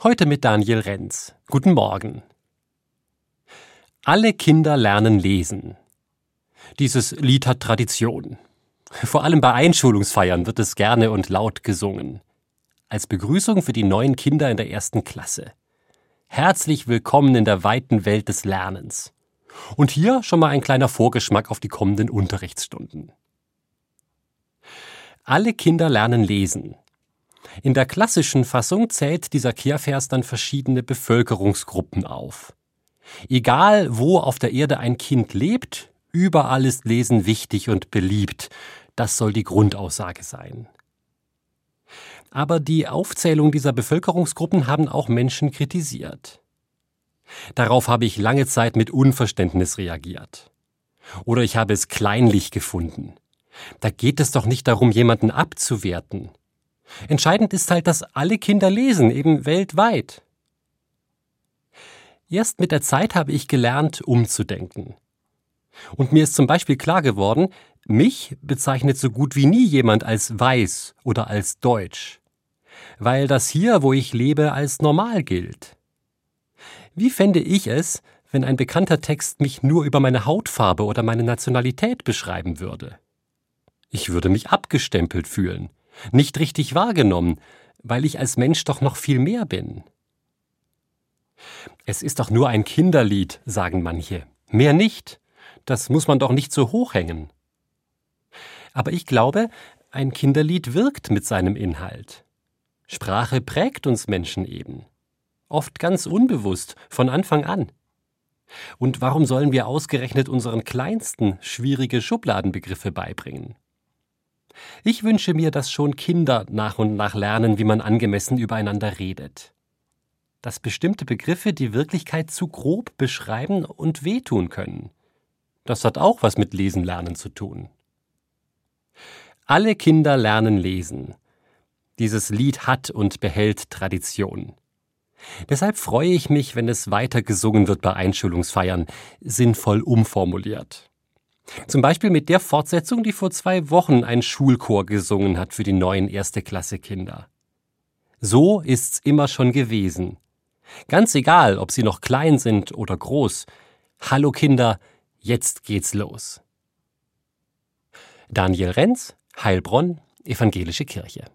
Heute mit Daniel Renz. Guten Morgen. Alle Kinder lernen lesen. Dieses Lied hat Tradition. Vor allem bei Einschulungsfeiern wird es gerne und laut gesungen. Als Begrüßung für die neuen Kinder in der ersten Klasse. Herzlich willkommen in der weiten Welt des Lernens. Und hier schon mal ein kleiner Vorgeschmack auf die kommenden Unterrichtsstunden. Alle Kinder lernen lesen. In der klassischen Fassung zählt dieser Kehrvers dann verschiedene Bevölkerungsgruppen auf. Egal, wo auf der Erde ein Kind lebt, überall ist Lesen wichtig und beliebt. Das soll die Grundaussage sein. Aber die Aufzählung dieser Bevölkerungsgruppen haben auch Menschen kritisiert. Darauf habe ich lange Zeit mit Unverständnis reagiert. Oder ich habe es kleinlich gefunden. Da geht es doch nicht darum, jemanden abzuwerten. Entscheidend ist halt, dass alle Kinder lesen, eben weltweit. Erst mit der Zeit habe ich gelernt, umzudenken. Und mir ist zum Beispiel klar geworden, mich bezeichnet so gut wie nie jemand als weiß oder als deutsch, weil das hier, wo ich lebe, als normal gilt. Wie fände ich es, wenn ein bekannter Text mich nur über meine Hautfarbe oder meine Nationalität beschreiben würde? Ich würde mich abgestempelt fühlen nicht richtig wahrgenommen, weil ich als Mensch doch noch viel mehr bin. Es ist doch nur ein Kinderlied, sagen manche. Mehr nicht. Das muss man doch nicht so hochhängen. Aber ich glaube, ein Kinderlied wirkt mit seinem Inhalt. Sprache prägt uns Menschen eben. Oft ganz unbewusst, von Anfang an. Und warum sollen wir ausgerechnet unseren Kleinsten schwierige Schubladenbegriffe beibringen? Ich wünsche mir, dass schon Kinder nach und nach lernen, wie man angemessen übereinander redet. Dass bestimmte Begriffe die Wirklichkeit zu grob beschreiben und wehtun können. Das hat auch was mit Lesen lernen zu tun. Alle Kinder lernen lesen. Dieses Lied hat und behält Tradition. Deshalb freue ich mich, wenn es weiter gesungen wird bei Einschulungsfeiern, sinnvoll umformuliert. Zum Beispiel mit der Fortsetzung, die vor zwei Wochen ein Schulchor gesungen hat für die neuen erste Klasse Kinder. So ist's immer schon gewesen. Ganz egal, ob sie noch klein sind oder groß. Hallo Kinder, jetzt geht's los. Daniel Renz, Heilbronn, Evangelische Kirche.